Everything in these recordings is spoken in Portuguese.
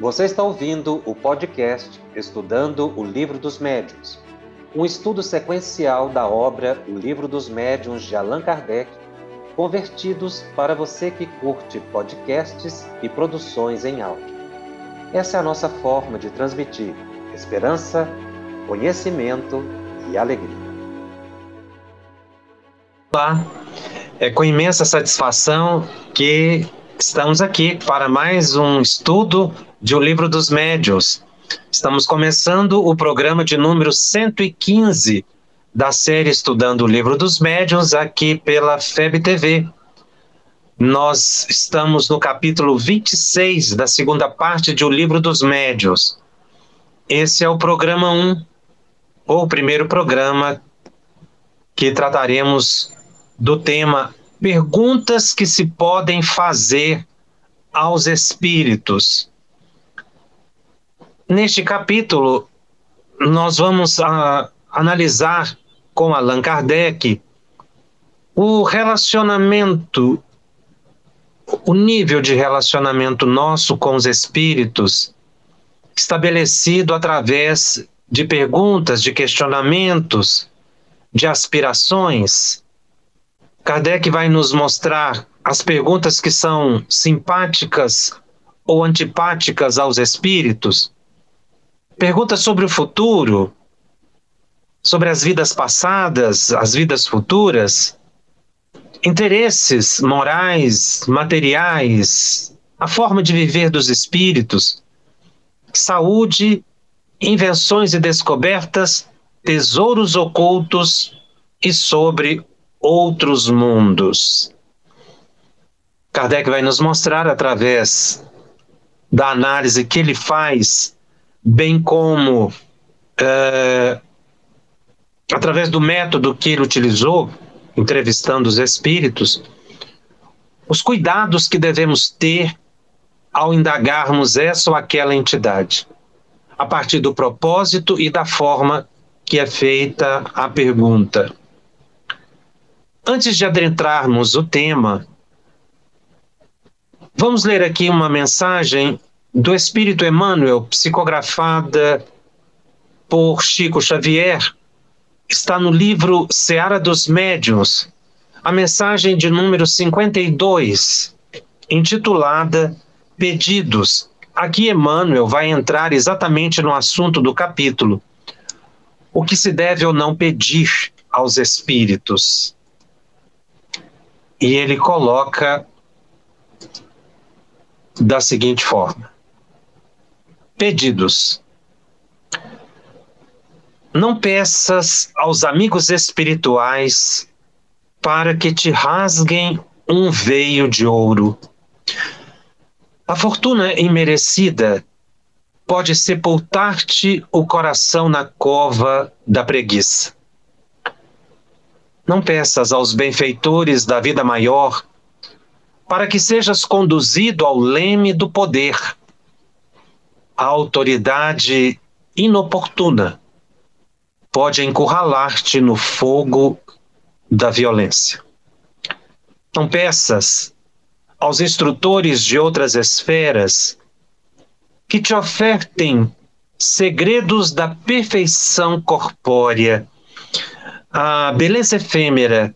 Você está ouvindo o podcast Estudando o Livro dos Médiuns, um estudo sequencial da obra O Livro dos Médiuns de Allan Kardec, convertidos para você que curte podcasts e produções em áudio. Essa é a nossa forma de transmitir esperança, conhecimento e alegria. Olá, é com imensa satisfação que estamos aqui para mais um estudo de O Livro dos Médios. Estamos começando o programa de número 115 da série Estudando o Livro dos Médiuns aqui pela FEB TV. Nós estamos no capítulo 26 da segunda parte de O Livro dos Médiuns. Esse é o programa 1, ou o primeiro programa que trataremos do tema Perguntas que se podem fazer aos espíritos. Neste capítulo, nós vamos a, ah, analisar com Allan Kardec o relacionamento, o nível de relacionamento nosso com os espíritos, estabelecido através de perguntas, de questionamentos, de aspirações. Kardec vai nos mostrar as perguntas que são simpáticas ou antipáticas aos espíritos Perguntas sobre o futuro, sobre as vidas passadas, as vidas futuras, interesses morais, materiais, a forma de viver dos espíritos, saúde, invenções e descobertas, tesouros ocultos e sobre outros mundos. Kardec vai nos mostrar através da análise que ele faz bem como é, através do método que ele utilizou, entrevistando os espíritos, os cuidados que devemos ter ao indagarmos essa ou aquela entidade, a partir do propósito e da forma que é feita a pergunta. Antes de adentrarmos o tema, vamos ler aqui uma mensagem do Espírito Emmanuel, psicografada por Chico Xavier, está no livro Seara dos Médiuns, a mensagem de número 52, intitulada Pedidos. Aqui Emmanuel vai entrar exatamente no assunto do capítulo. O que se deve ou não pedir aos espíritos? E ele coloca da seguinte forma: Pedidos. Não peças aos amigos espirituais para que te rasguem um veio de ouro. A fortuna imerecida pode sepultar-te o coração na cova da preguiça. Não peças aos benfeitores da vida maior para que sejas conduzido ao leme do poder a autoridade inoportuna pode encurralar-te no fogo da violência. Não peças aos instrutores de outras esferas que te ofertem segredos da perfeição corpórea. A beleza efêmera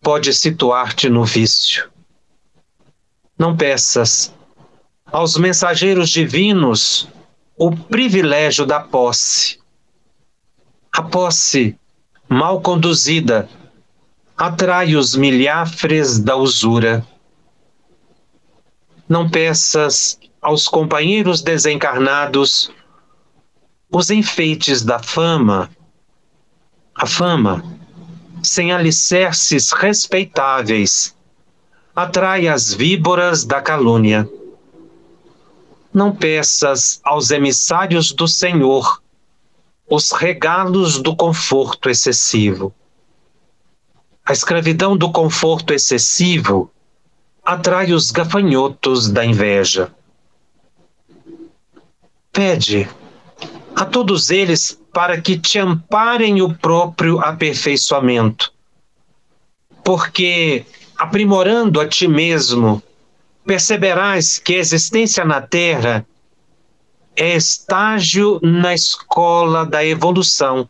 pode situar-te no vício. Não peças aos mensageiros divinos o privilégio da posse. A posse, mal conduzida, atrai os milhafres da usura. Não peças aos companheiros desencarnados os enfeites da fama. A fama, sem alicerces respeitáveis, atrai as víboras da calúnia não peças aos emissários do Senhor os regalos do conforto excessivo. A escravidão do conforto excessivo atrai os gafanhotos da inveja. Pede a todos eles para que te amparem o próprio aperfeiçoamento, porque, aprimorando a ti mesmo perceberás que a existência na Terra é estágio na escola da evolução,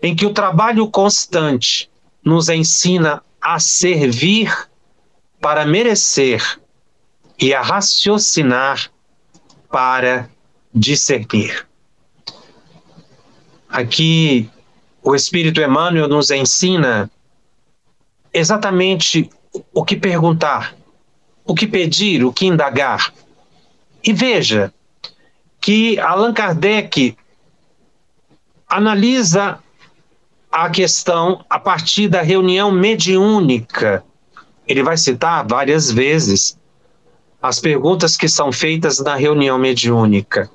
em que o trabalho constante nos ensina a servir para merecer e a raciocinar para discernir. Aqui, o Espírito Emmanuel nos ensina exatamente o que perguntar, o que pedir, o que indagar. E veja que Allan Kardec analisa a questão a partir da reunião mediúnica. Ele vai citar várias vezes as perguntas que são feitas na reunião mediúnica.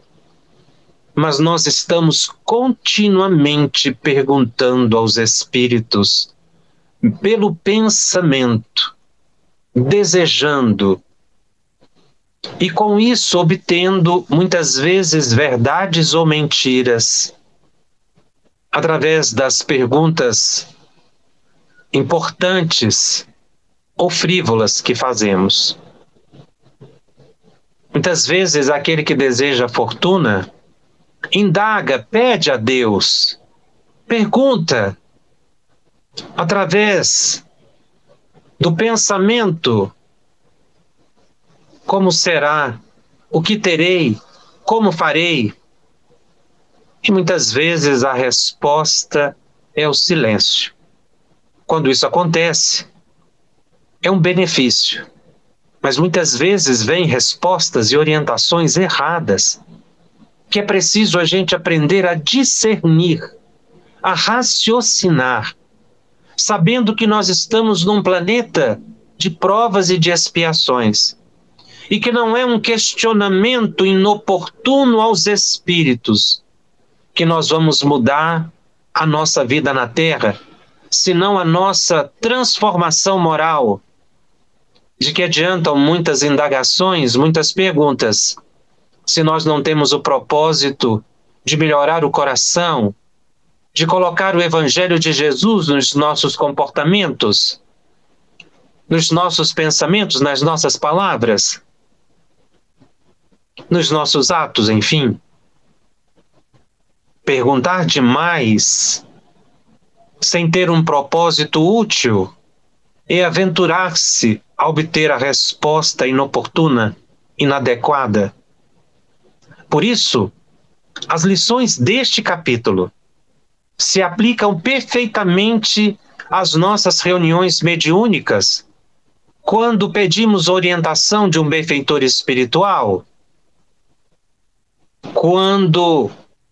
Mas nós estamos continuamente perguntando aos espíritos pelo pensamento, desejando, e com isso obtendo muitas vezes verdades ou mentiras, através das perguntas importantes ou frívolas que fazemos. Muitas vezes aquele que deseja fortuna indaga, pede a Deus, pergunta através do pensamento como será, o que terei, como farei. E muitas vezes a resposta é o silêncio. Quando isso acontece, é um benefício mas muitas vezes vêm respostas e orientações erradas, que é preciso a gente aprender a discernir, a raciocinar, sabendo que nós estamos num planeta de provas e de expiações, e que não é um questionamento inoportuno aos espíritos que nós vamos mudar a nossa vida na Terra, senão a nossa transformação moral. De que adiantam muitas indagações, muitas perguntas, se nós não temos o propósito de melhorar o coração, de colocar o Evangelho de Jesus nos nossos comportamentos, nos nossos pensamentos, nas nossas palavras, nos nossos atos, enfim. Perguntar demais, sem ter um propósito útil, é aventurar-se a obter a resposta inoportuna, inadequada. Por isso, as lições deste capítulo se aplicam perfeitamente às nossas reuniões mediúnicas, quando pedimos orientação de um benfeitor espiritual, quando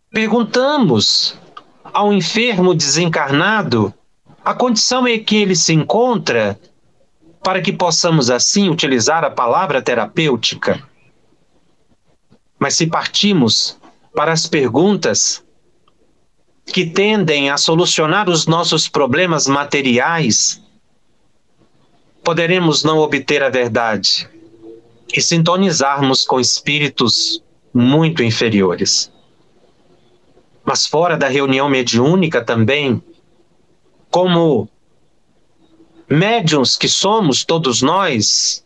perguntamos ao enfermo desencarnado a condição em que ele se encontra para que possamos assim utilizar a palavra terapêutica. Mas se partimos para as perguntas que tendem a solucionar os nossos problemas materiais, poderemos não obter a verdade e sintonizarmos com espíritos muito inferiores. Mas fora da reunião mediúnica também, como médiuns que somos todos nós,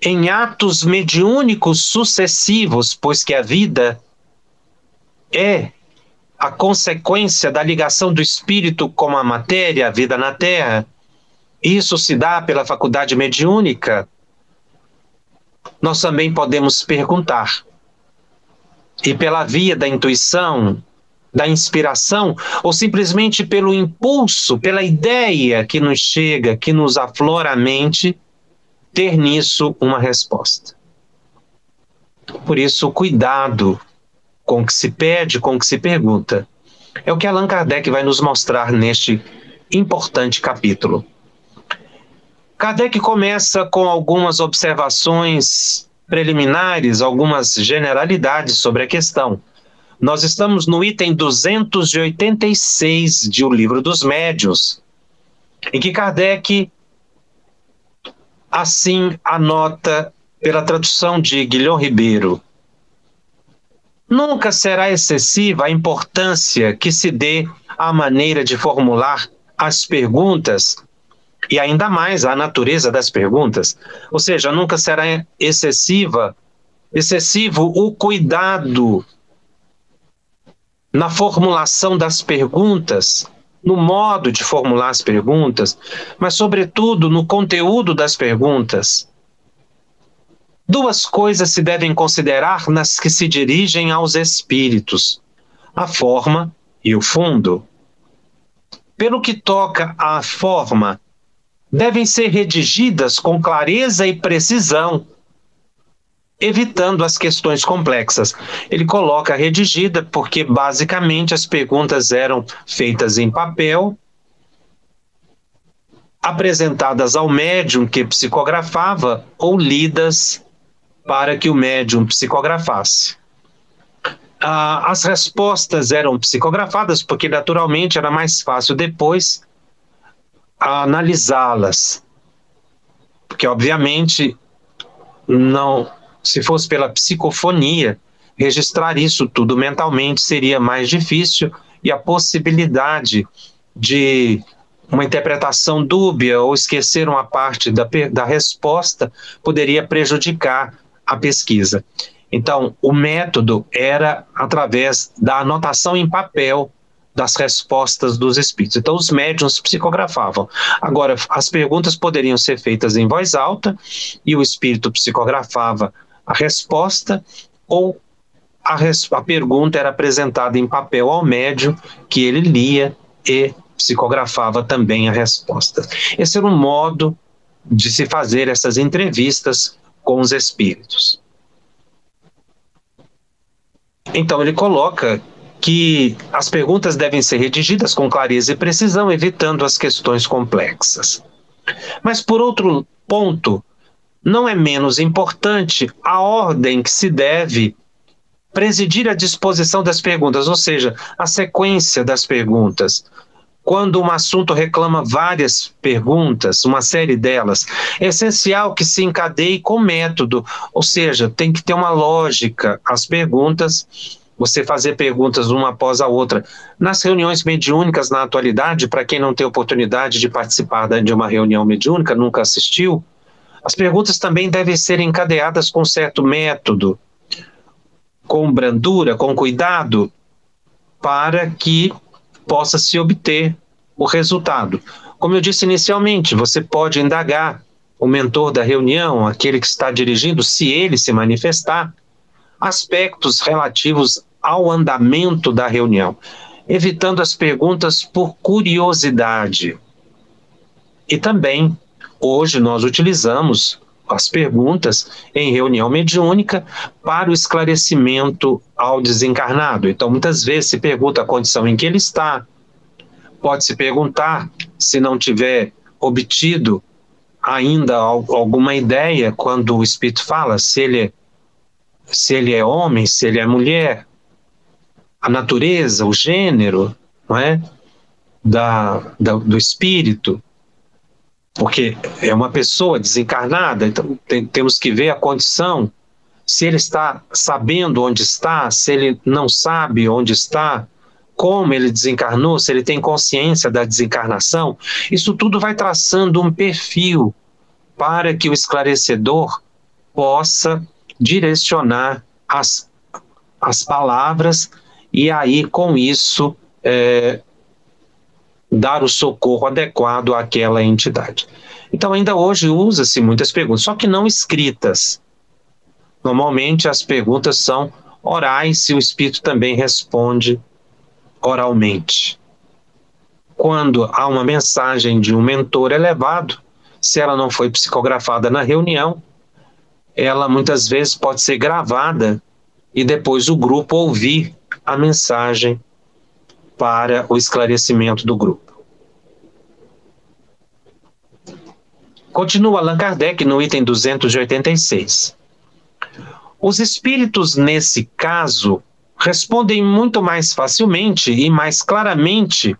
em atos mediúnicos sucessivos, pois que a vida é a consequência da ligação do espírito com a matéria, a vida na Terra. Isso se dá pela faculdade mediúnica. Nós também podemos perguntar. E pela via da intuição, da inspiração ou simplesmente pelo impulso, pela ideia que nos chega, que nos aflora a mente, ter nisso uma resposta. Por isso, cuidado com o que se pede, com o que se pergunta. É o que Allan Kardec vai nos mostrar neste importante capítulo. Kardec começa com algumas observações preliminares, algumas generalidades sobre a questão. Nós estamos no item 286 de O Livro dos Médios, em que Kardec assim anota pela tradução de Guilhom Ribeiro. Nunca será excessiva a importância que se dê à maneira de formular as perguntas e ainda mais a natureza das perguntas. Ou seja, nunca será excessiva excessivo o cuidado na formulação das perguntas, no modo de formular as perguntas, mas, sobretudo, no conteúdo das perguntas. Duas coisas se devem considerar nas que se dirigem aos espíritos: a forma e o fundo. Pelo que toca à forma, devem ser redigidas com clareza e precisão, evitando as questões complexas. Ele coloca redigida porque basicamente as perguntas eram feitas em papel, apresentadas ao médium que psicografava ou lidas para que o médium psicografasse. Ah, as respostas eram psicografadas porque naturalmente era mais fácil depois analisá-las, porque obviamente não se fosse pela psicofonia, registrar isso tudo mentalmente seria mais difícil e a possibilidade de uma interpretação dúbia ou esquecer uma parte da, da resposta poderia prejudicar a pesquisa. Então, o método era através da anotação em papel das respostas dos espíritos. Então, os médiums psicografavam. Agora, as perguntas poderiam ser feitas em voz alta e o espírito psicografava a resposta ou a, res, a pergunta era apresentada em papel ao médium, que ele lia e psicografava também a resposta. Esse era um modo de se fazer essas entrevistas com os espíritos. Então ele coloca que as perguntas devem ser redigidas com clareza e precisão, evitando as questões complexas. Mas por outro ponto, não é menos importante a ordem que se deve presidir a disposição das perguntas, ou seja, a sequência das perguntas. Quando um assunto reclama várias perguntas, uma série delas, é essencial que se encadeie com método, ou seja, tem que ter uma lógica as perguntas, você fazer perguntas uma após a outra. Nas reuniões mediúnicas na atualidade, para quem não tem oportunidade de participar de uma reunião mediúnica, nunca assistiu, as perguntas também devem ser encadeadas com certo método, com brandura, com cuidado, para que possa se obter o resultado. Como eu disse inicialmente, você pode indagar o mentor da reunião, aquele que está dirigindo, se ele se manifestar, aspectos relativos ao andamento da reunião, evitando as perguntas por curiosidade. E também Hoje nós utilizamos as perguntas em reunião mediúnica para o esclarecimento ao desencarnado. Então, muitas vezes se pergunta a condição em que ele está, pode se perguntar se não tiver obtido ainda alguma ideia quando o espírito fala se ele é, se ele é homem, se ele é mulher, a natureza, o gênero, não é, da, da do espírito porque é uma pessoa desencarnada, então tem, temos que ver a condição, se ele está sabendo onde está, se ele não sabe onde está, como ele desencarnou, se ele tem consciência da desencarnação, isso tudo vai traçando um perfil para que o esclarecedor possa direcionar as, as palavras e aí com isso é, dar o socorro adequado àquela entidade. Então, ainda hoje usa-se muitas perguntas, só que não escritas. Normalmente as perguntas são orais e o espírito também responde oralmente. Quando há uma mensagem de um mentor elevado, se ela não foi psicografada na reunião, ela muitas vezes pode ser gravada e depois o grupo ouvir a mensagem para o esclarecimento do grupo. Continua Allan Kardec no item 286. Os espíritos, nesse caso, respondem muito mais facilmente e mais claramente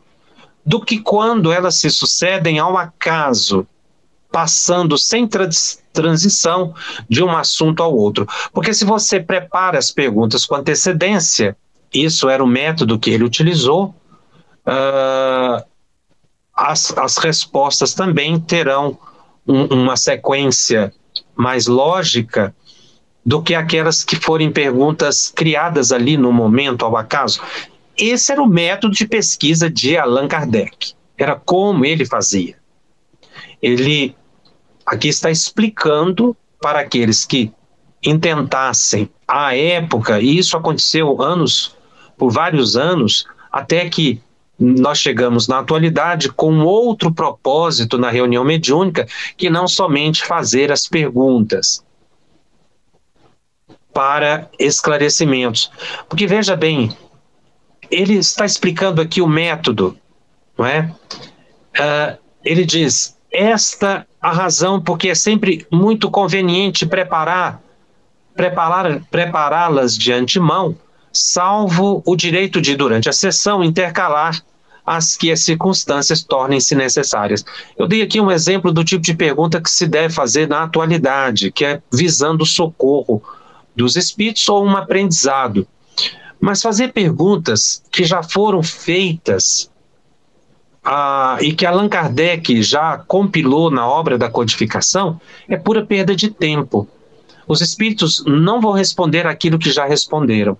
do que quando elas se sucedem ao acaso, passando sem transição de um assunto ao outro. Porque se você prepara as perguntas com antecedência, isso era o método que ele utilizou, uh, as, as respostas também terão um, uma sequência mais lógica do que aquelas que forem perguntas criadas ali no momento, ao acaso. Esse era o método de pesquisa de Allan Kardec. Era como ele fazia. Ele aqui está explicando para aqueles que intentassem à época, e isso aconteceu anos por vários anos, até que nós chegamos na atualidade com outro propósito na reunião mediúnica, que não somente fazer as perguntas para esclarecimentos. Porque veja bem, ele está explicando aqui o método, não é? Uh, ele diz: esta a razão porque é sempre muito conveniente preparar preparar prepará-las de antemão salvo o direito de, durante a sessão, intercalar as que as circunstâncias tornem-se necessárias. Eu dei aqui um exemplo do tipo de pergunta que se deve fazer na atualidade, que é visando o socorro dos espíritos ou um aprendizado. Mas fazer perguntas que já foram feitas ah, e que Allan Kardec já compilou na obra da codificação é pura perda de tempo. Os espíritos não vão responder aquilo que já responderam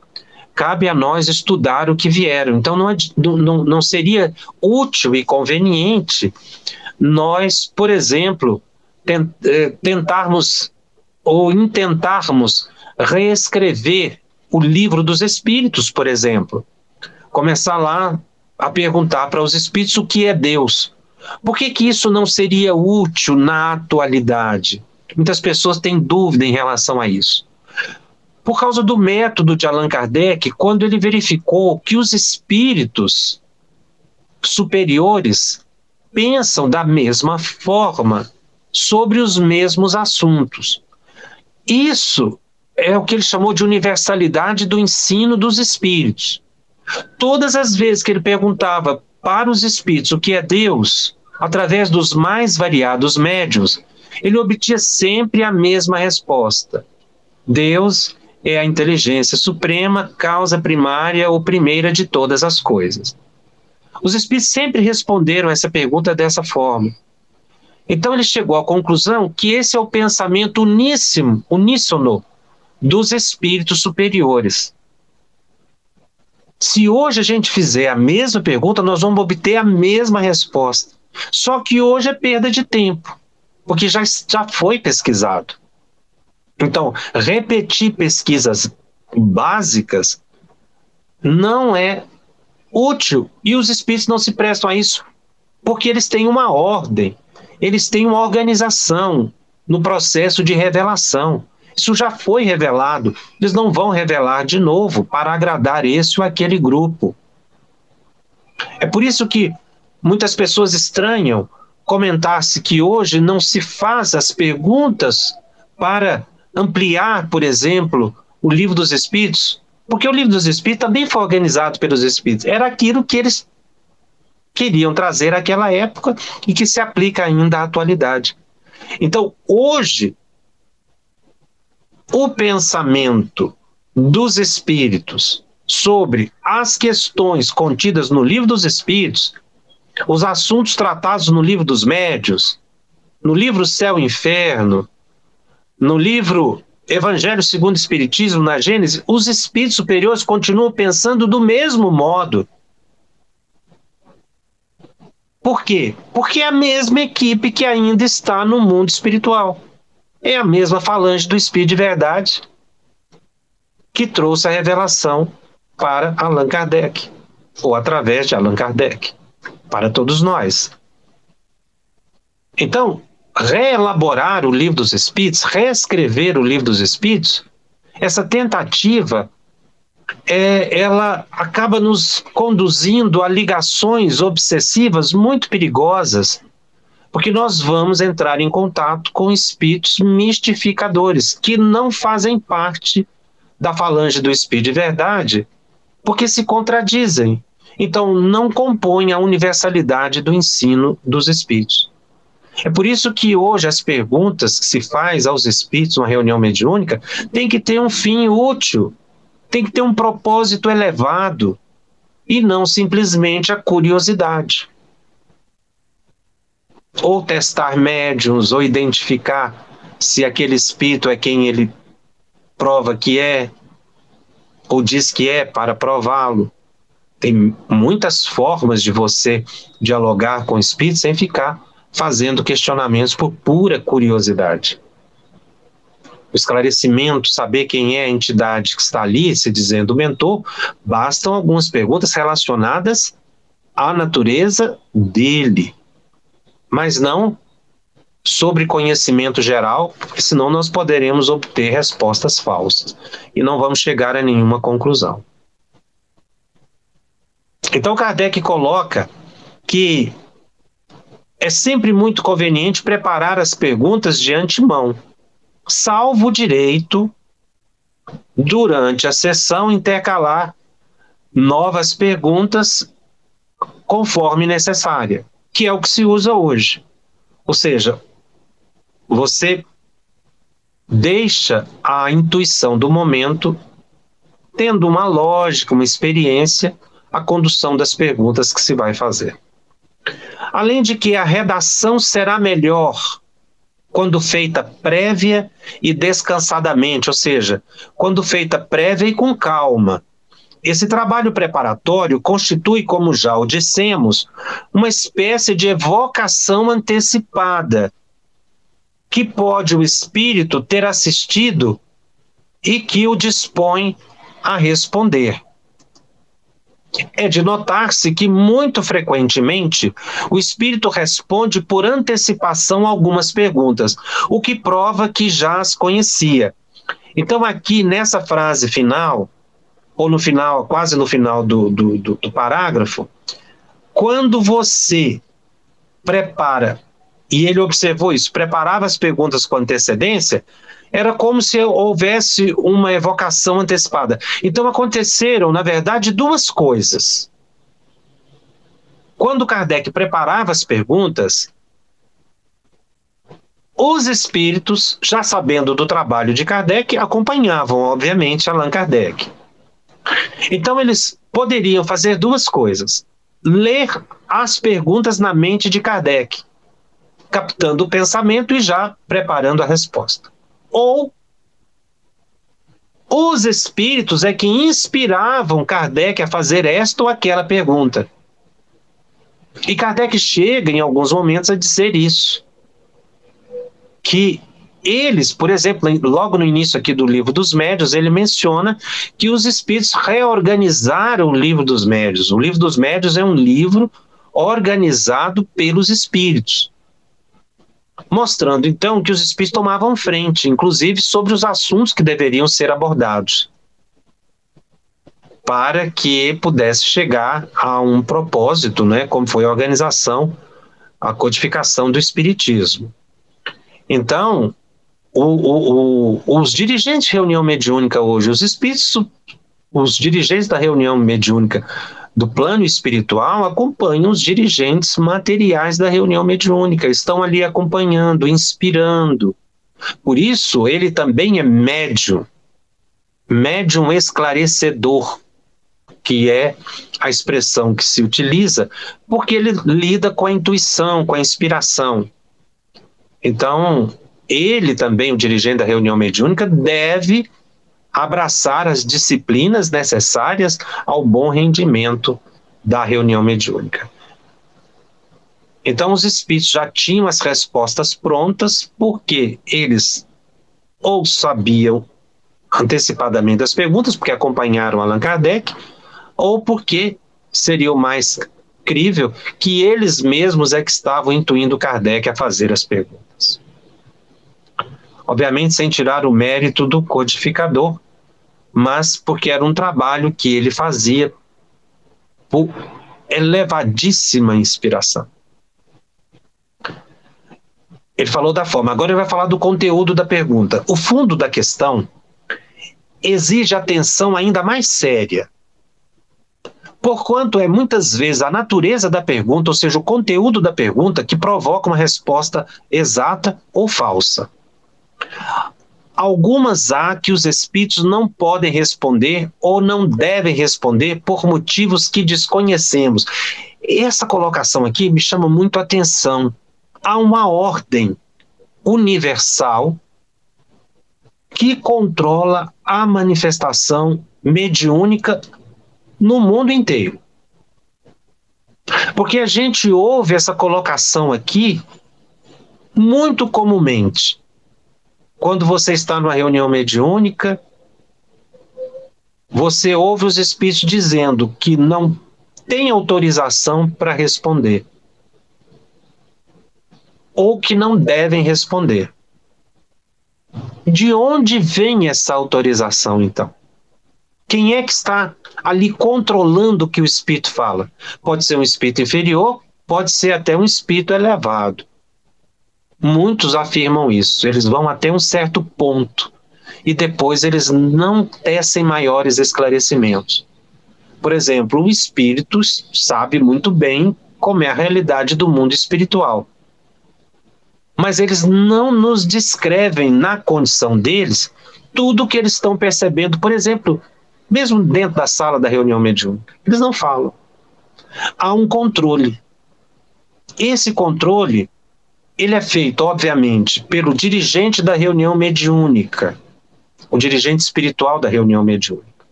cabe a nós estudar o que vieram. Então, não, não, não seria útil e conveniente nós, por exemplo, eh, tentarmos ou intentarmos reescrever o livro dos Espíritos, por exemplo. Começar lá a perguntar para os Espíritos o que é Deus. Por que, que isso não seria útil na atualidade? Muitas pessoas têm dúvida em relação a isso por causa do método de Allan Kardec, quando ele verificou que os espíritos superiores pensam da mesma forma sobre os mesmos assuntos. Isso é o que ele chamou de universalidade do ensino dos espíritos. Todas as vezes que ele perguntava para os espíritos o que é Deus, através dos mais variados médios, ele obtinha sempre a mesma resposta. Deus é a inteligência suprema, causa primária ou primeira de todas as coisas. Os espíritos sempre responderam essa pergunta dessa forma. Então ele chegou à conclusão que esse é o pensamento uníssimo, uníssono dos espíritos superiores. Se hoje a gente fizer a mesma pergunta, nós vamos obter a mesma resposta. Só que hoje é perda de tempo, porque já, já foi pesquisado. Então, repetir pesquisas básicas não é útil e os espíritos não se prestam a isso, porque eles têm uma ordem, eles têm uma organização no processo de revelação. Isso já foi revelado, eles não vão revelar de novo para agradar esse ou aquele grupo. É por isso que muitas pessoas estranham comentar-se que hoje não se faz as perguntas para ampliar, por exemplo, o livro dos Espíritos, porque o livro dos Espíritos também foi organizado pelos Espíritos. Era aquilo que eles queriam trazer àquela época e que se aplica ainda à atualidade. Então, hoje, o pensamento dos Espíritos sobre as questões contidas no livro dos Espíritos, os assuntos tratados no livro dos Médios, no livro Céu e Inferno, no livro Evangelho segundo o Espiritismo, na Gênesis, os espíritos superiores continuam pensando do mesmo modo. Por quê? Porque é a mesma equipe que ainda está no mundo espiritual. É a mesma falange do Espírito de Verdade que trouxe a revelação para Allan Kardec, ou através de Allan Kardec, para todos nós. Então, reelaborar o livro dos Espíritos, reescrever o livro dos Espíritos, essa tentativa é, ela acaba nos conduzindo a ligações obsessivas muito perigosas, porque nós vamos entrar em contato com espíritos mistificadores que não fazem parte da falange do espírito de verdade, porque se contradizem. Então, não compõem a universalidade do ensino dos espíritos. É por isso que hoje as perguntas que se faz aos espíritos numa reunião mediúnica tem que ter um fim útil, tem que ter um propósito elevado e não simplesmente a curiosidade. Ou testar médiums, ou identificar se aquele espírito é quem ele prova que é, ou diz que é para prová-lo. Tem muitas formas de você dialogar com o espírito sem ficar fazendo questionamentos por pura curiosidade. O esclarecimento, saber quem é a entidade que está ali, se dizendo mentor, bastam algumas perguntas relacionadas à natureza dele, mas não sobre conhecimento geral, porque senão nós poderemos obter respostas falsas e não vamos chegar a nenhuma conclusão. Então Kardec coloca que é sempre muito conveniente preparar as perguntas de antemão, salvo o direito, durante a sessão, intercalar novas perguntas conforme necessária, que é o que se usa hoje. Ou seja, você deixa a intuição do momento, tendo uma lógica, uma experiência, a condução das perguntas que se vai fazer. Além de que a redação será melhor quando feita prévia e descansadamente, ou seja, quando feita prévia e com calma. Esse trabalho preparatório constitui, como já o dissemos, uma espécie de evocação antecipada que pode o espírito ter assistido e que o dispõe a responder. É de notar-se que, muito frequentemente, o espírito responde por antecipação algumas perguntas, o que prova que já as conhecia. Então, aqui nessa frase final, ou no final, quase no final do, do, do, do parágrafo, quando você prepara e ele observou isso, preparava as perguntas com antecedência, era como se houvesse uma evocação antecipada. Então aconteceram, na verdade, duas coisas. Quando Kardec preparava as perguntas, os espíritos, já sabendo do trabalho de Kardec, acompanhavam, obviamente, Allan Kardec. Então eles poderiam fazer duas coisas: ler as perguntas na mente de Kardec captando o pensamento e já preparando a resposta. Ou os espíritos é que inspiravam Kardec a fazer esta ou aquela pergunta. E Kardec chega em alguns momentos a dizer isso. Que eles, por exemplo, logo no início aqui do livro dos médios, ele menciona que os espíritos reorganizaram o livro dos médios. O livro dos médios é um livro organizado pelos espíritos mostrando então que os espíritos tomavam frente, inclusive sobre os assuntos que deveriam ser abordados, para que pudesse chegar a um propósito, né, como foi a organização, a codificação do espiritismo. Então, o, o, o, os dirigentes de reunião mediúnica hoje, os espíritos, os dirigentes da reunião mediúnica do plano espiritual acompanham os dirigentes materiais da reunião mediúnica, estão ali acompanhando, inspirando. Por isso, ele também é médium, médium esclarecedor, que é a expressão que se utiliza, porque ele lida com a intuição, com a inspiração. Então, ele também, o dirigente da reunião mediúnica, deve abraçar as disciplinas necessárias ao bom rendimento da reunião mediúnica. Então, os espíritos já tinham as respostas prontas, porque eles ou sabiam antecipadamente as perguntas, porque acompanharam Allan Kardec, ou porque seria o mais crível que eles mesmos é que estavam intuindo Kardec a fazer as perguntas. Obviamente, sem tirar o mérito do codificador, mas porque era um trabalho que ele fazia por elevadíssima inspiração. Ele falou da forma, agora ele vai falar do conteúdo da pergunta. O fundo da questão exige atenção ainda mais séria, porquanto é muitas vezes a natureza da pergunta, ou seja, o conteúdo da pergunta, que provoca uma resposta exata ou falsa. Algumas há que os espíritos não podem responder ou não devem responder por motivos que desconhecemos. Essa colocação aqui me chama muito a atenção. Há uma ordem universal que controla a manifestação mediúnica no mundo inteiro. Porque a gente ouve essa colocação aqui muito comumente. Quando você está numa reunião mediúnica, você ouve os espíritos dizendo que não tem autorização para responder. Ou que não devem responder. De onde vem essa autorização, então? Quem é que está ali controlando o que o espírito fala? Pode ser um espírito inferior, pode ser até um espírito elevado. Muitos afirmam isso, eles vão até um certo ponto e depois eles não tecem maiores esclarecimentos. Por exemplo, o espírito sabe muito bem como é a realidade do mundo espiritual. Mas eles não nos descrevem na condição deles tudo o que eles estão percebendo. Por exemplo, mesmo dentro da sala da reunião mediúnica. Eles não falam. Há um controle. Esse controle, ele é feito, obviamente, pelo dirigente da reunião mediúnica, o dirigente espiritual da reunião mediúnica.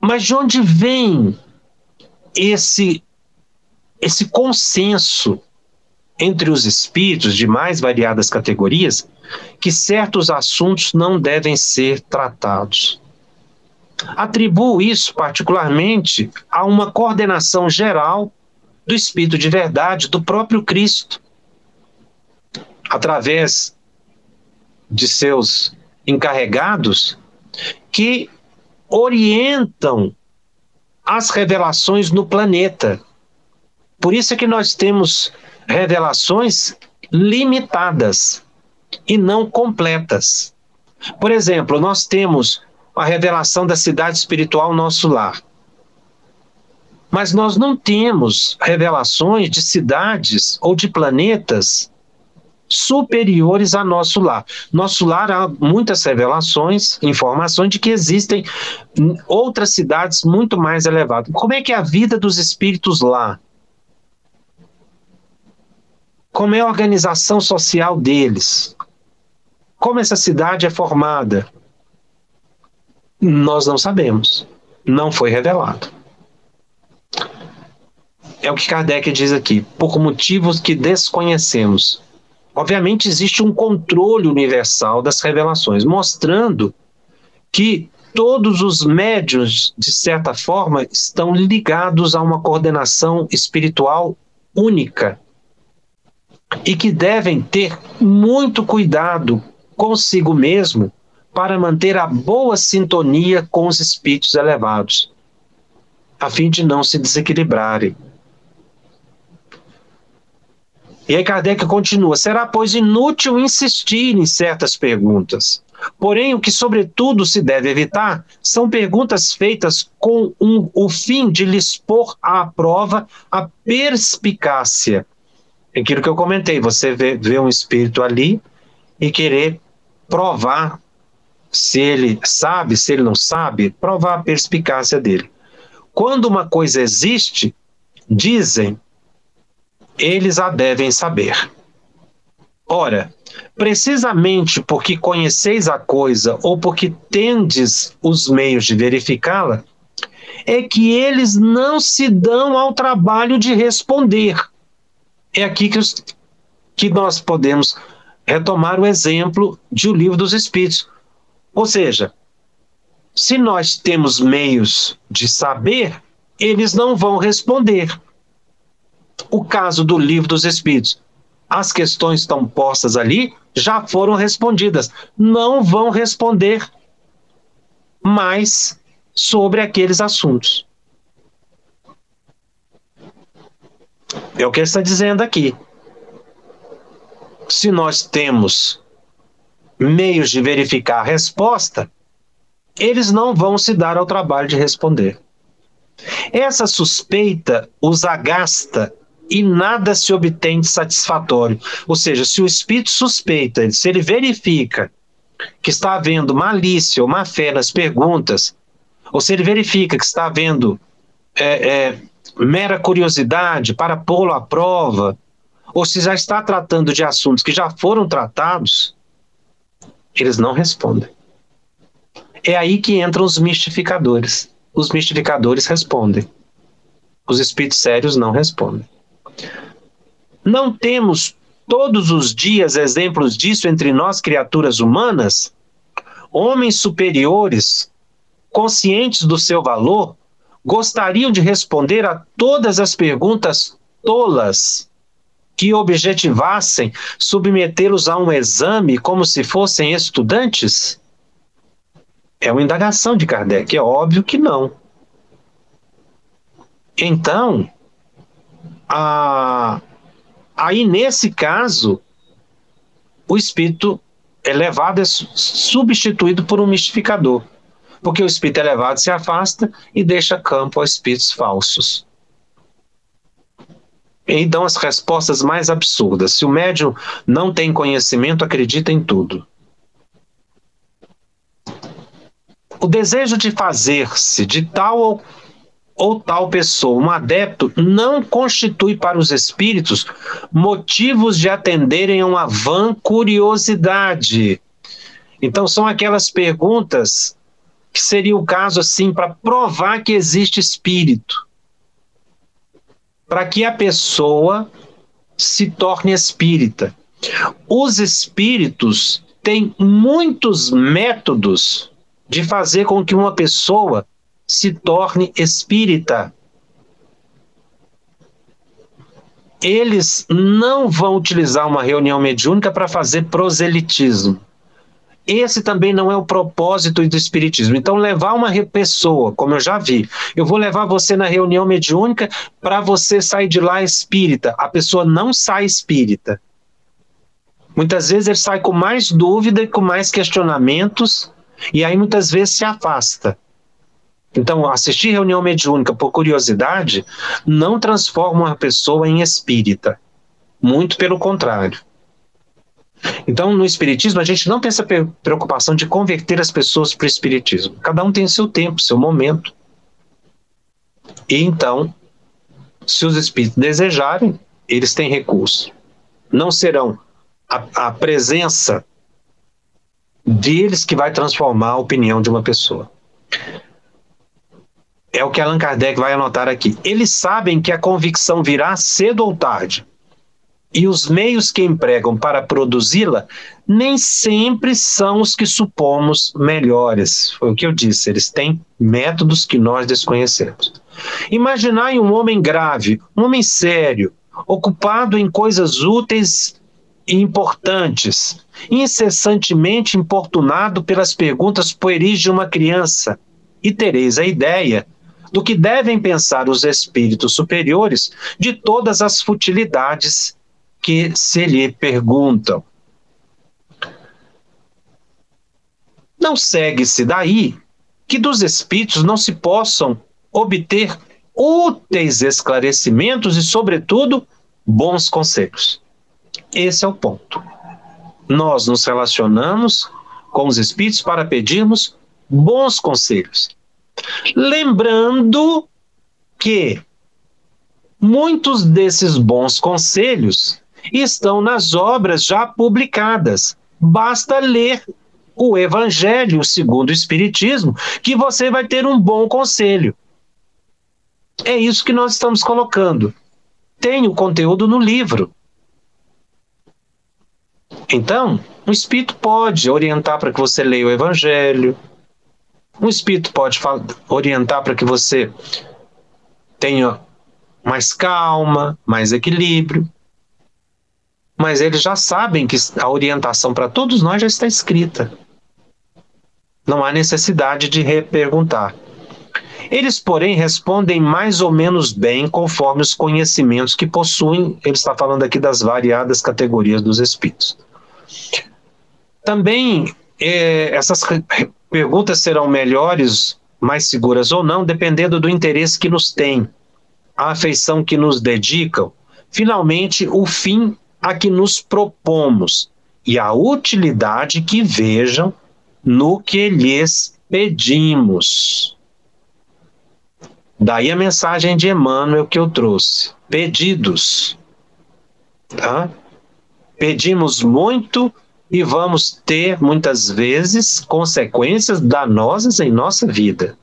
Mas de onde vem esse esse consenso entre os espíritos de mais variadas categorias que certos assuntos não devem ser tratados. Atribuo isso particularmente a uma coordenação geral do Espírito de Verdade do próprio Cristo, através de seus encarregados que orientam as revelações no planeta. Por isso é que nós temos revelações limitadas e não completas. Por exemplo, nós temos a revelação da cidade espiritual nosso lar. Mas nós não temos revelações de cidades ou de planetas superiores a nosso lar. Nosso lar há muitas revelações, informações de que existem outras cidades muito mais elevadas. Como é que é a vida dos espíritos lá? Como é a organização social deles? Como essa cidade é formada? Nós não sabemos. Não foi revelado. É o que Kardec diz aqui, por motivos que desconhecemos. Obviamente, existe um controle universal das revelações, mostrando que todos os médios, de certa forma, estão ligados a uma coordenação espiritual única e que devem ter muito cuidado consigo mesmo para manter a boa sintonia com os espíritos elevados, a fim de não se desequilibrarem. E aí Kardec continua: será, pois, inútil insistir em certas perguntas. Porém, o que, sobretudo, se deve evitar são perguntas feitas com um, o fim de lhes pôr à prova a perspicácia. Aquilo que eu comentei: você vê, vê um espírito ali e querer provar se ele sabe, se ele não sabe, provar a perspicácia dele. Quando uma coisa existe, dizem, eles a devem saber. Ora, precisamente porque conheceis a coisa ou porque tendes os meios de verificá-la, é que eles não se dão ao trabalho de responder. É aqui que, os, que nós podemos retomar o exemplo de O Livro dos Espíritos. Ou seja, se nós temos meios de saber, eles não vão responder. O caso do Livro dos Espíritos. As questões estão postas ali, já foram respondidas. Não vão responder mais sobre aqueles assuntos. É o que ele está dizendo aqui se nós temos meios de verificar a resposta, eles não vão se dar ao trabalho de responder. Essa suspeita os agasta e nada se obtém de satisfatório. Ou seja, se o espírito suspeita, se ele verifica que está havendo malícia ou má fé nas perguntas, ou se ele verifica que está havendo é, é, mera curiosidade para pô-lo à prova, ou se já está tratando de assuntos que já foram tratados, Eles não respondem. É aí que entram os mistificadores. Os mistificadores respondem. Os espíritos sérios não respondem. Não temos todos os dias exemplos disso entre nós, criaturas humanas? Homens superiores, conscientes do seu valor, gostariam de responder a todas as perguntas tolas que objetivassem submetê-los a um exame como se fossem estudantes? É uma indagação de Kardec, é óbvio que não. Então, a, aí nesse caso, o espírito elevado é substituído por um mistificador, porque o espírito elevado se afasta e deixa campo a espíritos falsos. E dão as respostas mais absurdas. Se o médium não tem conhecimento, acredita em tudo. O desejo de fazer-se de tal ou, ou tal pessoa um adepto não constitui para os espíritos motivos de atenderem a uma vã curiosidade. Então, são aquelas perguntas que seria o caso assim para provar que existe espírito para que a pessoa se torne espírita. Os espíritos têm muitos métodos de fazer com que uma pessoa se torne espírita. Eles não vão utilizar uma reunião mediúnica para fazer proselitismo. Esse também não é o propósito do Espiritismo. Então, levar uma pessoa, como eu já vi, eu vou levar você na reunião mediúnica para você sair de lá espírita. A pessoa não sai espírita. Muitas vezes ele sai com mais dúvida e com mais questionamentos, e aí muitas vezes se afasta. Então, assistir reunião mediúnica por curiosidade não transforma uma pessoa em espírita. Muito pelo contrário. Então, no Espiritismo, a gente não tem essa preocupação de converter as pessoas para o Espiritismo. Cada um tem seu tempo, seu momento. E então, se os espíritos desejarem, eles têm recurso. Não serão a, a presença deles que vai transformar a opinião de uma pessoa. É o que Allan Kardec vai anotar aqui. Eles sabem que a convicção virá cedo ou tarde e os meios que empregam para produzi-la nem sempre são os que supomos melhores. Foi o que eu disse, eles têm métodos que nós desconhecemos. Imaginai um homem grave, um homem sério, ocupado em coisas úteis e importantes, incessantemente importunado pelas perguntas pueris de uma criança, e tereis a ideia do que devem pensar os espíritos superiores de todas as futilidades que se lhe perguntam. Não segue-se daí que dos espíritos não se possam obter úteis esclarecimentos e, sobretudo, bons conselhos. Esse é o ponto. Nós nos relacionamos com os espíritos para pedirmos bons conselhos. Lembrando que muitos desses bons conselhos estão nas obras já publicadas. Basta ler o Evangelho segundo o Espiritismo, que você vai ter um bom conselho. É isso que nós estamos colocando. Tem o conteúdo no livro. Então, um espírito pode orientar para que você leia o Evangelho. Um espírito pode orientar para que você tenha mais calma, mais equilíbrio mas eles já sabem que a orientação para todos nós já está escrita. Não há necessidade de reperguntar. Eles, porém, respondem mais ou menos bem conforme os conhecimentos que possuem. Ele está falando aqui das variadas categorias dos espíritos. Também, eh, essas perguntas serão melhores, mais seguras ou não, dependendo do interesse que nos têm, a afeição que nos dedicam, finalmente, o fim a que nos propomos e a utilidade que vejam no que lhes pedimos. Daí a mensagem de Emmanuel que eu trouxe: pedidos. Tá? Pedimos muito e vamos ter muitas vezes consequências danosas em nossa vida.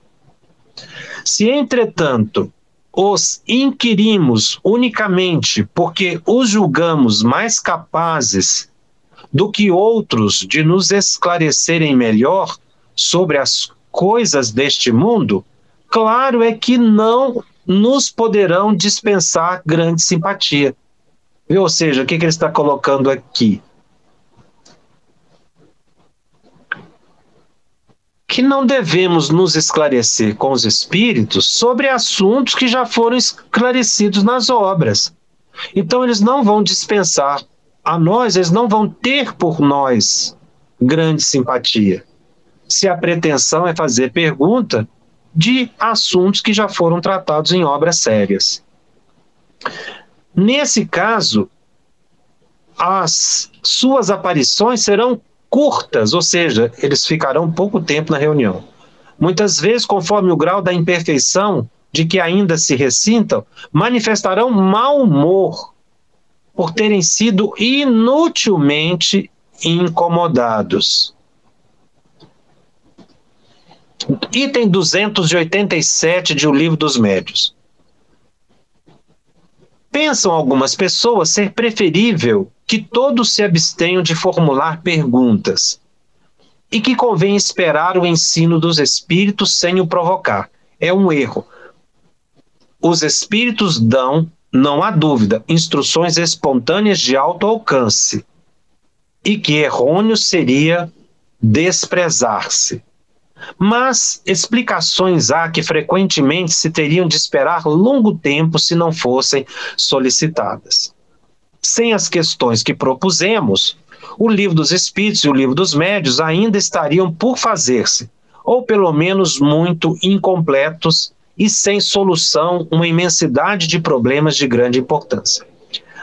Se, entretanto, os inquirimos unicamente porque os julgamos mais capazes do que outros de nos esclarecerem melhor sobre as coisas deste mundo, claro é que não nos poderão dispensar grande simpatia. Ou seja, o que, ele está colocando aqui? Que não devemos nos esclarecer com os espíritos sobre assuntos que já foram esclarecidos nas obras. Então, eles não vão dispensar a nós, eles não vão ter por nós grande simpatia. Se a pretensão é fazer pergunta de assuntos que já foram tratados em obras sérias. Nesse caso, as suas aparições serão curtas, ou seja, eles ficarão pouco tempo na reunião. Muitas vezes, conforme o grau da imperfeição de que ainda se ressintam, manifestarão mau humor por terem sido inutilmente incomodados. Item 287 de O Livro dos Médios. Pensam algumas pessoas ser preferível que todos se abstenham de formular perguntas e que convém esperar o ensino dos espíritos sem o provocar. É um erro. Os espíritos dão, não há dúvida, instruções espontâneas de alto alcance e que errôneo seria desprezar-se. Mas explicações há que frequentemente se teriam de esperar longo tempo se não fossem solicitadas sem as questões que propusemos, o livro dos Espíritos e o livro dos Médios ainda estariam por fazer-se, ou pelo menos muito incompletos e sem solução, uma imensidade de problemas de grande importância.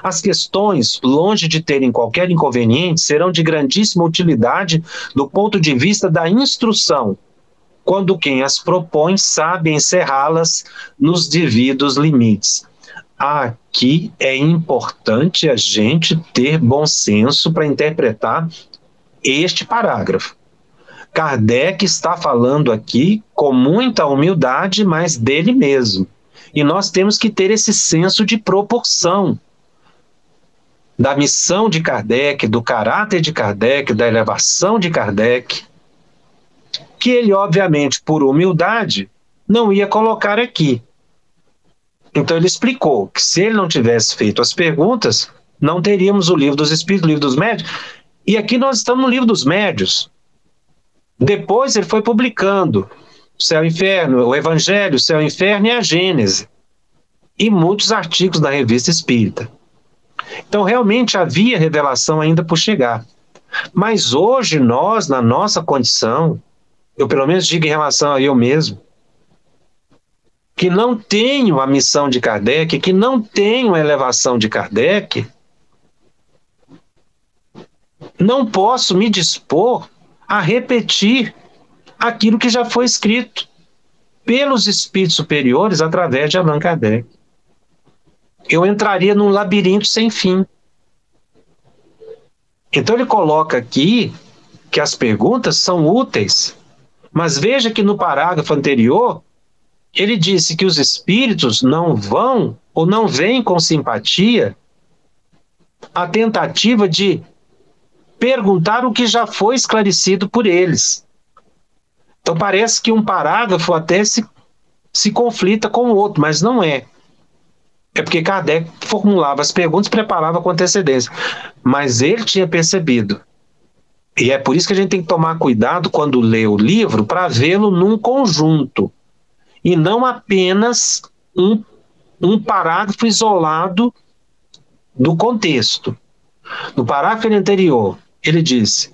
As questões, longe de terem qualquer inconveniente, serão de grandíssima utilidade do ponto de vista da instrução, quando quem as propõe sabe encerrá-las nos devidos limites aqui é importante a gente ter bom senso para interpretar este parágrafo. Kardec está falando aqui com muita humildade, mas dele mesmo. E nós temos que ter esse senso de proporção da missão de Kardec, do caráter de Kardec, da elevação de Kardec, que ele, obviamente, por humildade, não ia colocar aqui. Então ele explicou que se ele não tivesse feito as perguntas, não teríamos o livro dos Espíritos, o livro dos Médios. E aqui nós estamos no livro dos Médios. Depois ele foi publicando o Céu e Inferno, o Evangelho, o Céu e Inferno e a Gênese. E muitos artigos da revista Espírita. Então realmente havia revelação ainda por chegar. Mas hoje nós, na nossa condição, eu pelo menos digo em relação a eu mesmo, que não tenham a missão de Kardec, que não tenham a elevação de Kardec, não posso me dispor a repetir aquilo que já foi escrito pelos espíritos superiores através de Allan Kardec. Eu entraria num labirinto sem fim. Então ele coloca aqui que as perguntas são úteis, mas veja que no parágrafo anterior ele disse que os espíritos não vão ou não veem com simpatia a tentativa de perguntar o que já foi esclarecido por eles. Então parece que um parágrafo até se, se conflita com o outro, mas não é. É porque Kardec formulava as perguntas, preparava com antecedência. Mas ele tinha percebido. E é por isso que a gente tem que tomar cuidado quando lê o livro para vê-lo num conjunto e não apenas um, um parágrafo isolado do contexto. No parágrafo anterior, ele disse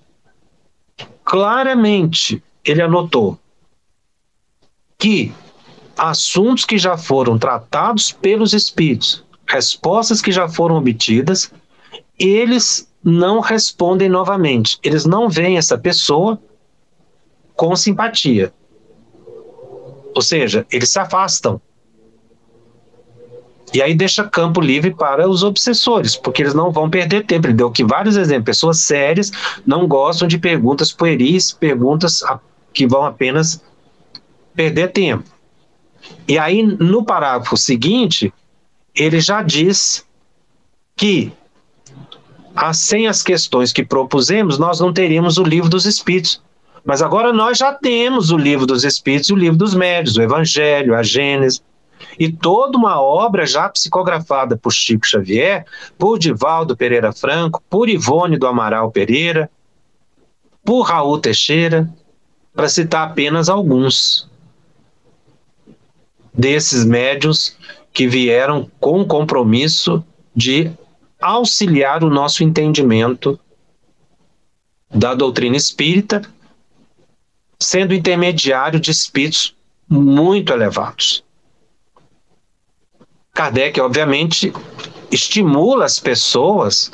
claramente, ele anotou que assuntos que já foram tratados pelos espíritos, respostas que já foram obtidas, eles não respondem novamente. Eles não veem essa pessoa com simpatia. Ou seja, eles se afastam. E aí deixa campo livre para os obsessores, porque eles não vão perder tempo. Ele deu aqui vários exemplos. Pessoas sérias não gostam de perguntas pueris, perguntas que vão apenas perder tempo. E aí, no parágrafo seguinte, ele já diz que sem as questões que propusemos, nós não teríamos o livro dos Espíritos. Mas agora nós já temos o livro dos Espíritos e o livro dos Médios, o Evangelho, a Gênesis e toda uma obra já psicografada por Chico Xavier, por Divaldo Pereira Franco, por Ivone do Amaral Pereira, por Raul Teixeira, para citar apenas alguns desses médios que vieram com o compromisso de auxiliar o nosso entendimento da doutrina espírita, sendo intermediário de espíritos muito elevados. Kardec, obviamente, estimula as pessoas,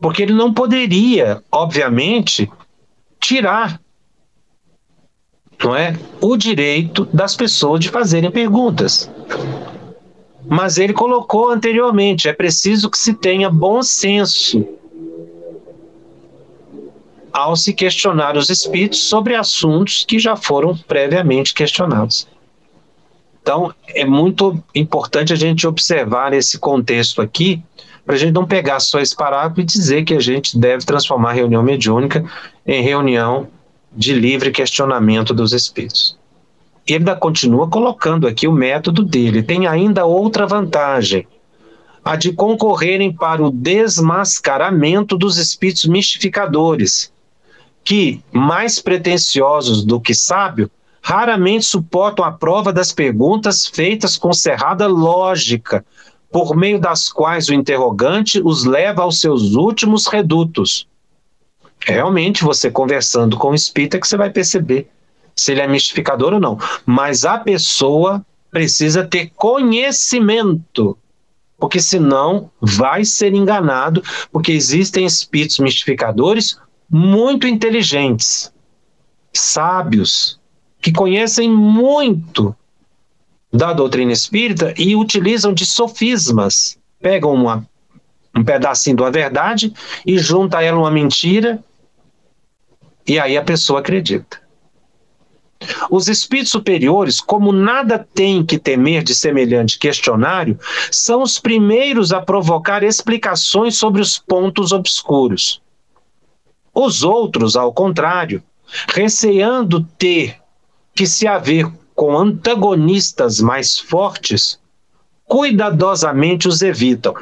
porque ele não poderia, obviamente, tirar não é, o direito das pessoas de fazerem perguntas. Mas ele colocou anteriormente: é preciso que se tenha bom senso ao se questionar os espíritos sobre assuntos que já foram previamente questionados. Então, é muito importante a gente observar esse contexto aqui, para a gente não pegar só esse parágrafo e dizer que a gente deve transformar a reunião mediúnica em reunião de livre questionamento dos espíritos. Ele ainda continua colocando aqui o método dele. Tem ainda outra vantagem, a de concorrerem para o desmascaramento dos espíritos mistificadores, que, mais pretensiosos do que sábio, raramente suportam a prova das perguntas feitas com cerrada lógica, por meio das quais o interrogante os leva aos seus últimos redutos. Realmente, você conversando com o espírita que você vai perceber se ele é mistificador ou não. Mas a pessoa precisa ter conhecimento, porque senão vai ser enganado, porque existem espíritos mistificadores muito inteligentes, sábios, que conhecem muito da doutrina espírita e utilizam de sofismas. Pegam uma, um pedacinho da verdade e junta a ela uma mentira, e aí a pessoa acredita. Os espíritos superiores, como nada têm que temer de semelhante questionário, são os primeiros a provocar explicações sobre os pontos obscuros. Os outros, ao contrário, receando ter que se haver com antagonistas mais fortes, cuidadosamente os evitam,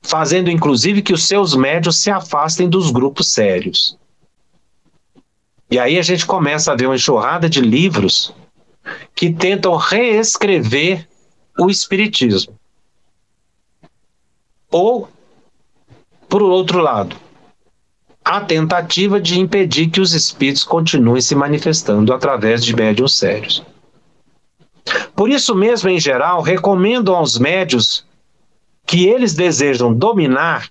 fazendo inclusive que os seus médios se afastem dos grupos sérios. E aí a gente começa a ver uma enxurrada de livros que tentam reescrever o Espiritismo. Ou, por outro lado, a tentativa de impedir que os espíritos continuem se manifestando através de médiums sérios. Por isso mesmo, em geral, recomendo aos médios que eles desejam dominar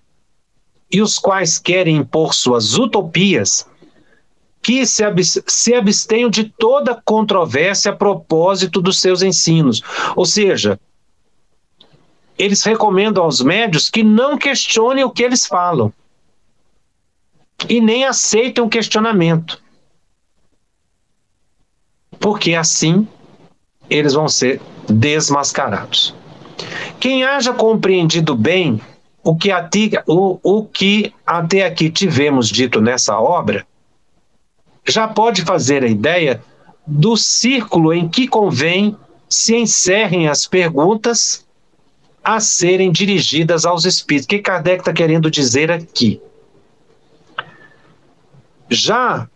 e os quais querem impor suas utopias, que se, se abstenham de toda controvérsia a propósito dos seus ensinos. Ou seja, eles recomendam aos médios que não questionem o que eles falam e nem aceitam o questionamento. Porque assim eles vão ser desmascarados. Quem haja compreendido bem o que, o, o que até aqui tivemos dito nessa obra, já pode fazer a ideia do círculo em que convém se encerrem as perguntas a serem dirigidas aos espíritos. O que Kardec está querendo dizer aqui? Já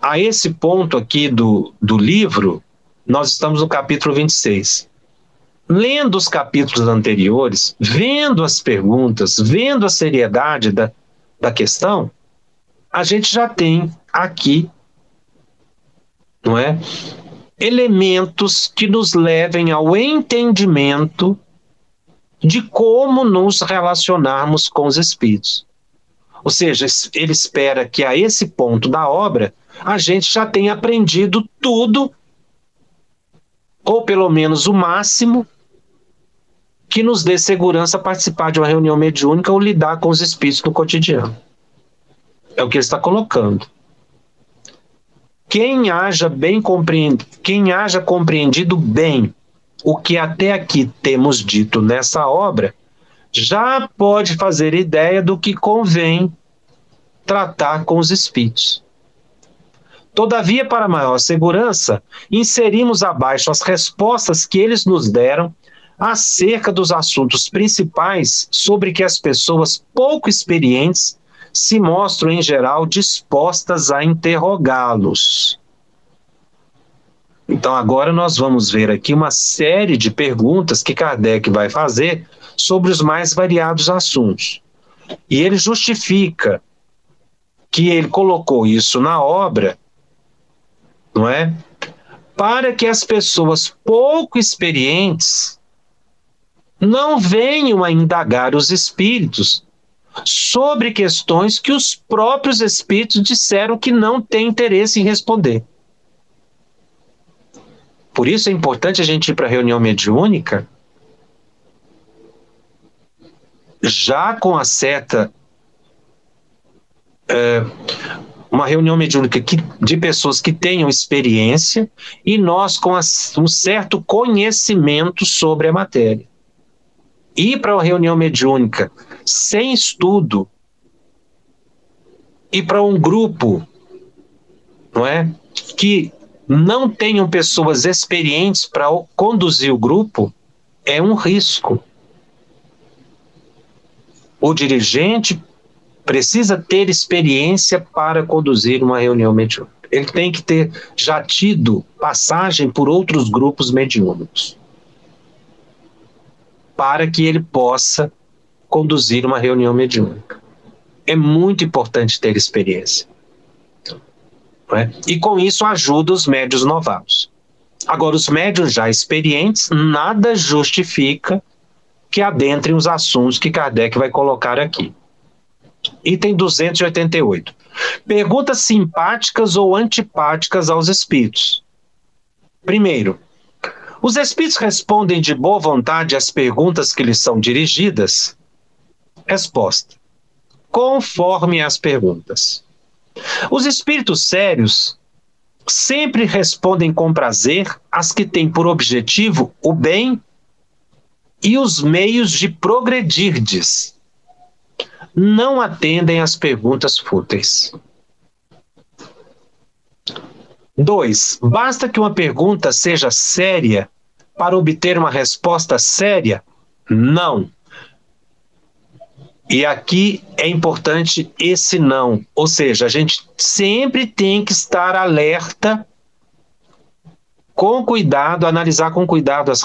a esse ponto aqui do, do livro, nós estamos no capítulo 26. Lendo os capítulos anteriores, vendo as perguntas, vendo a seriedade da, da questão, a gente já tem aqui, não é? Elementos que nos levem ao entendimento de como nos relacionarmos com os espíritos. Ou seja, ele espera que a esse ponto da obra a gente já tenha aprendido tudo, ou pelo menos o máximo, que nos dê segurança participar de uma reunião mediúnica ou lidar com os espíritos no cotidiano. É o que ele está colocando. Quem haja bem compreendido, quem haja compreendido bem o que até aqui temos dito nessa obra, já pode fazer ideia do que convém tratar com os espíritos. Todavia, para maior segurança, inserimos abaixo as respostas que eles nos deram acerca dos assuntos principais sobre que as pessoas pouco experientes se mostram, em geral, dispostas a interrogá-los. Então, agora nós vamos ver aqui uma série de perguntas que Kardec vai fazer sobre os mais variados assuntos. E ele justifica que ele colocou isso na obra, não é? Para que as pessoas pouco experientes não venham a indagar os espíritos sobre questões que os próprios espíritos disseram que não têm interesse em responder. Por isso é importante a gente ir para a reunião mediúnica já com a seta é, uma reunião mediúnica que, de pessoas que tenham experiência e nós com um certo conhecimento sobre a matéria. Ir para uma reunião mediúnica sem estudo e para um grupo, não é, que não tenham pessoas experientes para conduzir o grupo é um risco. O dirigente precisa ter experiência para conduzir uma reunião mediúnica. Ele tem que ter já tido passagem por outros grupos mediúnicos para que ele possa conduzir uma reunião mediúnica. É muito importante ter experiência. É? E com isso ajuda os médios novatos. Agora, os médios já experientes, nada justifica que adentrem os assuntos que Kardec vai colocar aqui. Item 288. Perguntas simpáticas ou antipáticas aos espíritos. Primeiro, os espíritos respondem de boa vontade às perguntas que lhes são dirigidas? Resposta: conforme as perguntas. Os espíritos sérios sempre respondem com prazer às que têm por objetivo o bem e os meios de progredirdes não atendem às perguntas fúteis. 2. Basta que uma pergunta seja séria para obter uma resposta séria? Não. E aqui é importante esse não. Ou seja, a gente sempre tem que estar alerta com cuidado, analisar com cuidado as,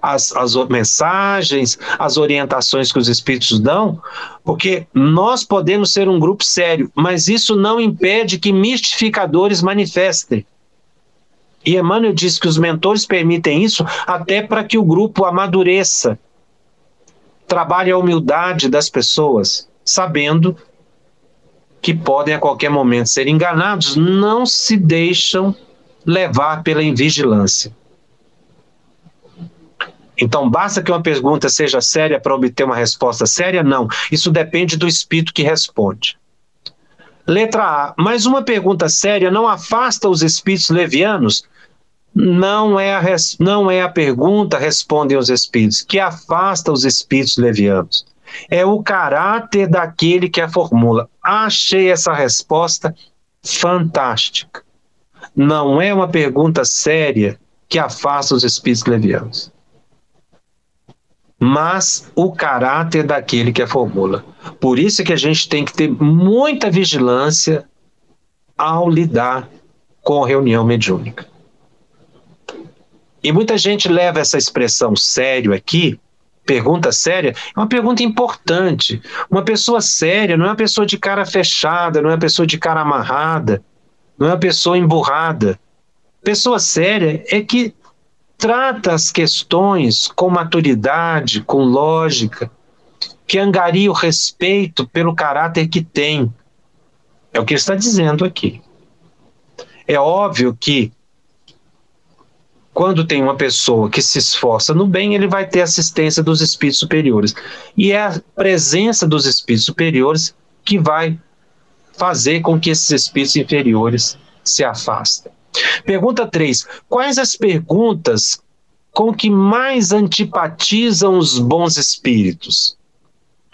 as, as mensagens, as orientações que os espíritos dão, porque nós podemos ser um grupo sério, mas isso não impede que mistificadores manifestem. E Emmanuel diz que os mentores permitem isso até para que o grupo amadureça, trabalhe a humildade das pessoas, sabendo que podem a qualquer momento ser enganados, não se deixam levar pela invigilância. Então, basta que uma pergunta seja séria para obter uma resposta séria? Não. Isso depende do espírito que responde. Letra A. Mas uma pergunta séria não afasta os espíritos levianos? Não é a, res... não é a pergunta, respondem os espíritos, que afasta os espíritos levianos. É o caráter daquele que a formula. Achei essa resposta fantástica não é uma pergunta séria que afasta os espíritos levianos, mas o caráter daquele que a formula. Por isso que a gente tem que ter muita vigilância ao lidar com a reunião mediúnica. E muita gente leva essa expressão sério aqui, pergunta séria, é uma pergunta importante. Uma pessoa séria não é uma pessoa de cara fechada, não é uma pessoa de cara amarrada não é uma pessoa emburrada. Pessoa séria é que trata as questões com maturidade, com lógica, que angaria o respeito pelo caráter que tem. É o que ele está dizendo aqui. É óbvio que quando tem uma pessoa que se esforça no bem, ele vai ter assistência dos espíritos superiores. E é a presença dos espíritos superiores que vai fazer com que esses espíritos inferiores se afastem. Pergunta 3. Quais as perguntas com que mais antipatizam os bons espíritos?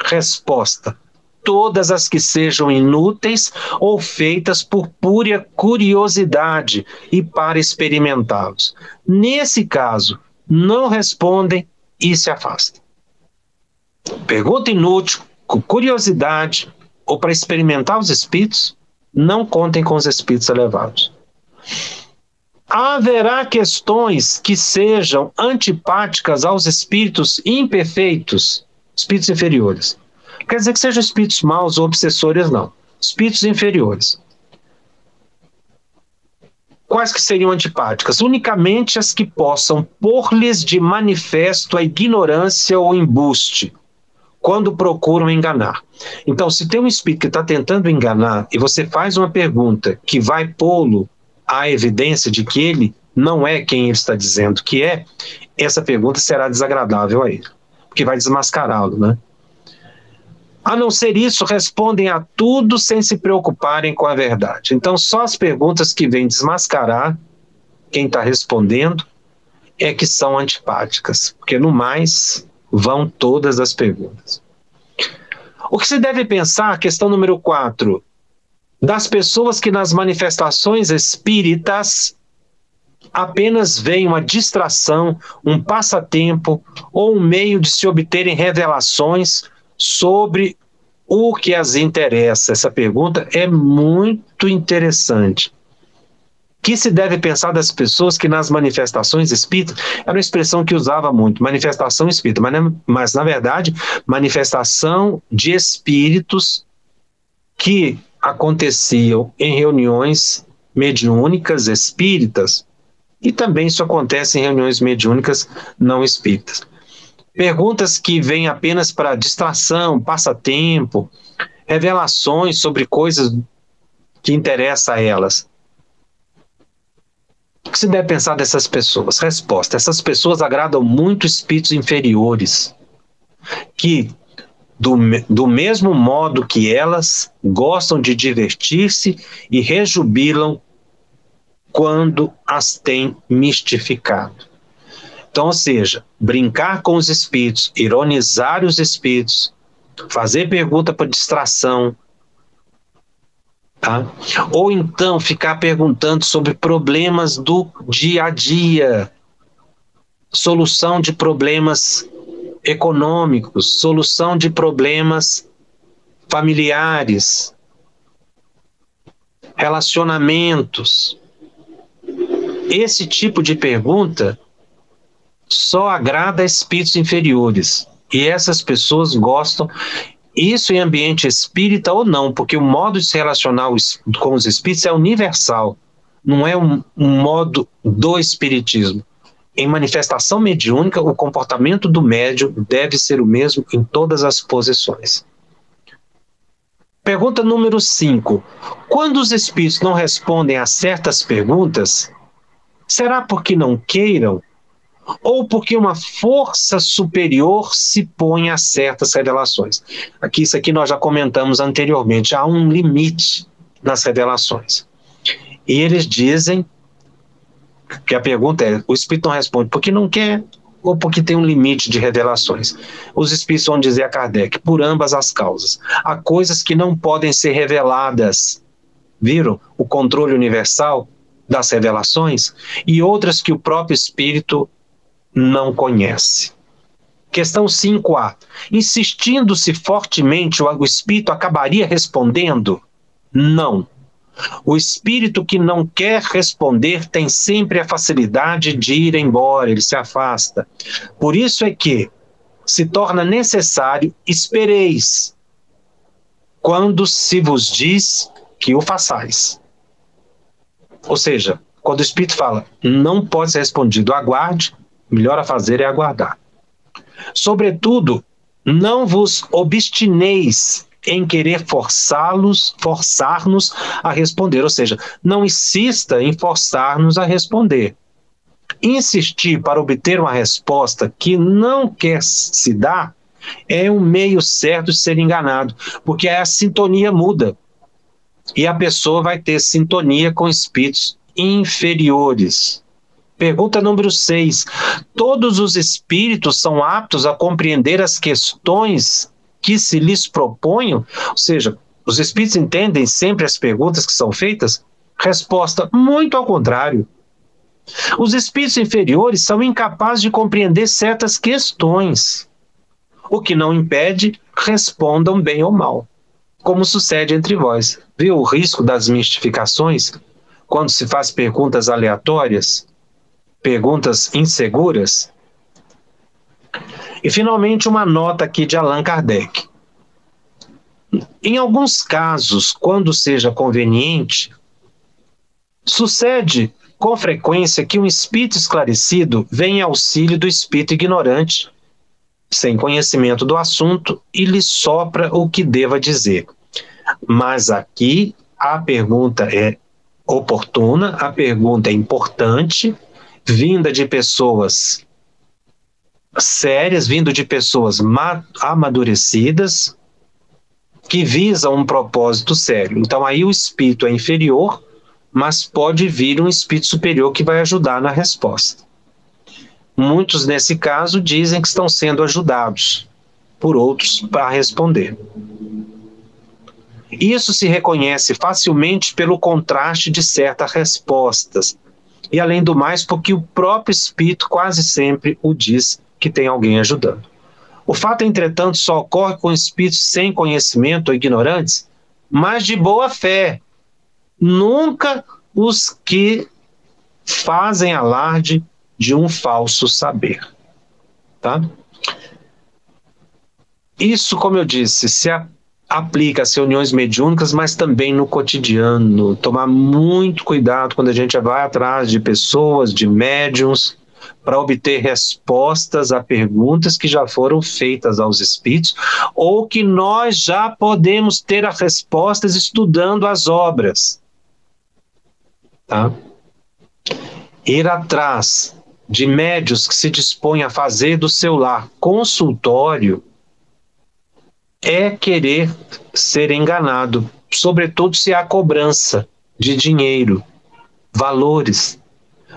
Resposta: todas as que sejam inúteis ou feitas por pura curiosidade e para experimentá-los. Nesse caso, não respondem e se afastam. Pergunta inútil, com curiosidade ou para experimentar os espíritos, não contem com os espíritos elevados. Haverá questões que sejam antipáticas aos espíritos imperfeitos, espíritos inferiores Quer dizer que sejam espíritos maus ou obsessores, não. Espíritos inferiores. Quais que seriam antipáticas? Unicamente as que possam pôr-lhes de manifesto a ignorância ou embuste, quando procuram enganar. Então, se tem um espírito que está tentando enganar e você faz uma pergunta que vai pô-lo à evidência de que ele não é quem ele está dizendo que é, essa pergunta será desagradável a ele, porque vai desmascará-lo, né? A não ser isso, respondem a tudo sem se preocuparem com a verdade. Então, só as perguntas que vêm desmascarar quem está respondendo é que são antipáticas, porque no mais vão todas as perguntas. O que se deve pensar, questão número 4, das pessoas que nas manifestações espíritas apenas veem uma distração, um passatempo ou um meio de se obterem revelações sobre o que as interessa. Essa pergunta é muito interessante. Que se deve pensar das pessoas que nas manifestações espíritas, era uma expressão que usava muito, manifestação espírita, mas, mas na verdade, manifestação de espíritos que aconteciam em reuniões mediúnicas espíritas, e também isso acontece em reuniões mediúnicas não espíritas. Perguntas que vêm apenas para distração, passatempo, revelações sobre coisas que interessam a elas. O que se deve pensar dessas pessoas? Resposta: essas pessoas agradam muito espíritos inferiores, que, do, do mesmo modo que elas, gostam de divertir-se e rejubilam quando as têm mistificado. Então, ou seja, brincar com os espíritos, ironizar os espíritos, fazer pergunta para distração, tá? Ou então ficar perguntando sobre problemas do dia a dia, solução de problemas econômicos, solução de problemas familiares, relacionamentos. Esse tipo de pergunta só agrada espíritos inferiores. E essas pessoas gostam, isso em ambiente espírita ou não, porque o modo de se relacionar com os espíritos é universal, não é um, um modo do espiritismo. Em manifestação mediúnica, o comportamento do médium deve ser o mesmo em todas as posições. Pergunta número 5. Quando os espíritos não respondem a certas perguntas, será porque não queiram ou porque uma força superior se põe a certas revelações. Aqui, isso aqui nós já comentamos anteriormente, há um limite nas revelações. E eles dizem que a pergunta é: o Espírito não responde porque não quer ou porque tem um limite de revelações? Os Espíritos vão dizer a Kardec: por ambas as causas. Há coisas que não podem ser reveladas. Viram o controle universal das revelações? E outras que o próprio Espírito não conhece. Questão 5A. Insistindo-se fortemente, o espírito acabaria respondendo? Não. O espírito que não quer responder tem sempre a facilidade de ir embora, ele se afasta. Por isso é que se torna necessário espereis quando se vos diz que o façais. Ou seja, quando o espírito fala, não pode ser respondido, aguarde, melhor a fazer é aguardar. Sobretudo, não vos obstineis em querer forçá-los, forçar-nos a responder, ou seja, não insista em forçar-nos a responder. insistir para obter uma resposta que não quer se dar é um meio certo de ser enganado, porque a sintonia muda e a pessoa vai ter sintonia com espíritos inferiores. Pergunta número 6. Todos os espíritos são aptos a compreender as questões que se lhes proponham? Ou seja, os espíritos entendem sempre as perguntas que são feitas? Resposta: muito ao contrário. Os espíritos inferiores são incapazes de compreender certas questões, o que não impede respondam bem ou mal, como sucede entre vós. Viu o risco das mistificações quando se faz perguntas aleatórias, perguntas inseguras? E finalmente uma nota aqui de Allan Kardec. Em alguns casos, quando seja conveniente, sucede com frequência que um espírito esclarecido vem em auxílio do espírito ignorante, sem conhecimento do assunto, e lhe sopra o que deva dizer. Mas aqui a pergunta é oportuna, a pergunta é importante, vinda de pessoas sérias, vindo de pessoas amadurecidas, que visam um propósito sério. Então aí o espírito é inferior mas pode vir um espírito superior que vai ajudar na resposta. Muitos, nesse caso, dizem que estão sendo ajudados por outros para responder. Isso se reconhece facilmente pelo contraste de certas respostas, e além do mais, porque o próprio espírito quase sempre o diz que tem alguém ajudando. O fato, entretanto, só ocorre com espíritos sem conhecimento ou ignorantes, mas de boa fé, nunca os que fazem alarde de um falso saber. Tá? Isso, como eu disse, se a, aplica às reuniões mediúnicas, mas também no cotidiano. Tomar muito cuidado quando a gente vai atrás de pessoas, de médiums, para obter respostas a perguntas que já foram feitas aos espíritos ou que nós já podemos ter as respostas estudando as obras. Tá? Ir atrás de médios que se dispõem a fazer do seu lar consultório é querer ser enganado, sobretudo se há cobrança de dinheiro, valores,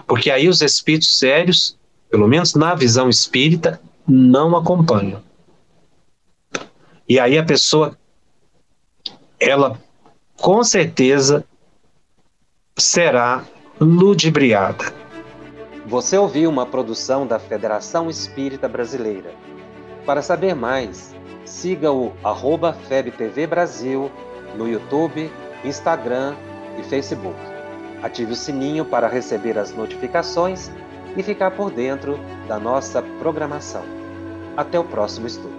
porque aí os espíritos sérios, pelo menos na visão espírita, não acompanham. E aí a pessoa, ela com certeza será ludibriada. Você ouviu uma produção da Federação Espírita Brasileira. Para saber mais, siga o arroba FebTV Brasil no YouTube, Instagram e Facebook. Ative o sininho para receber as notificações e ficar por dentro da nossa programação. Até o próximo estudo.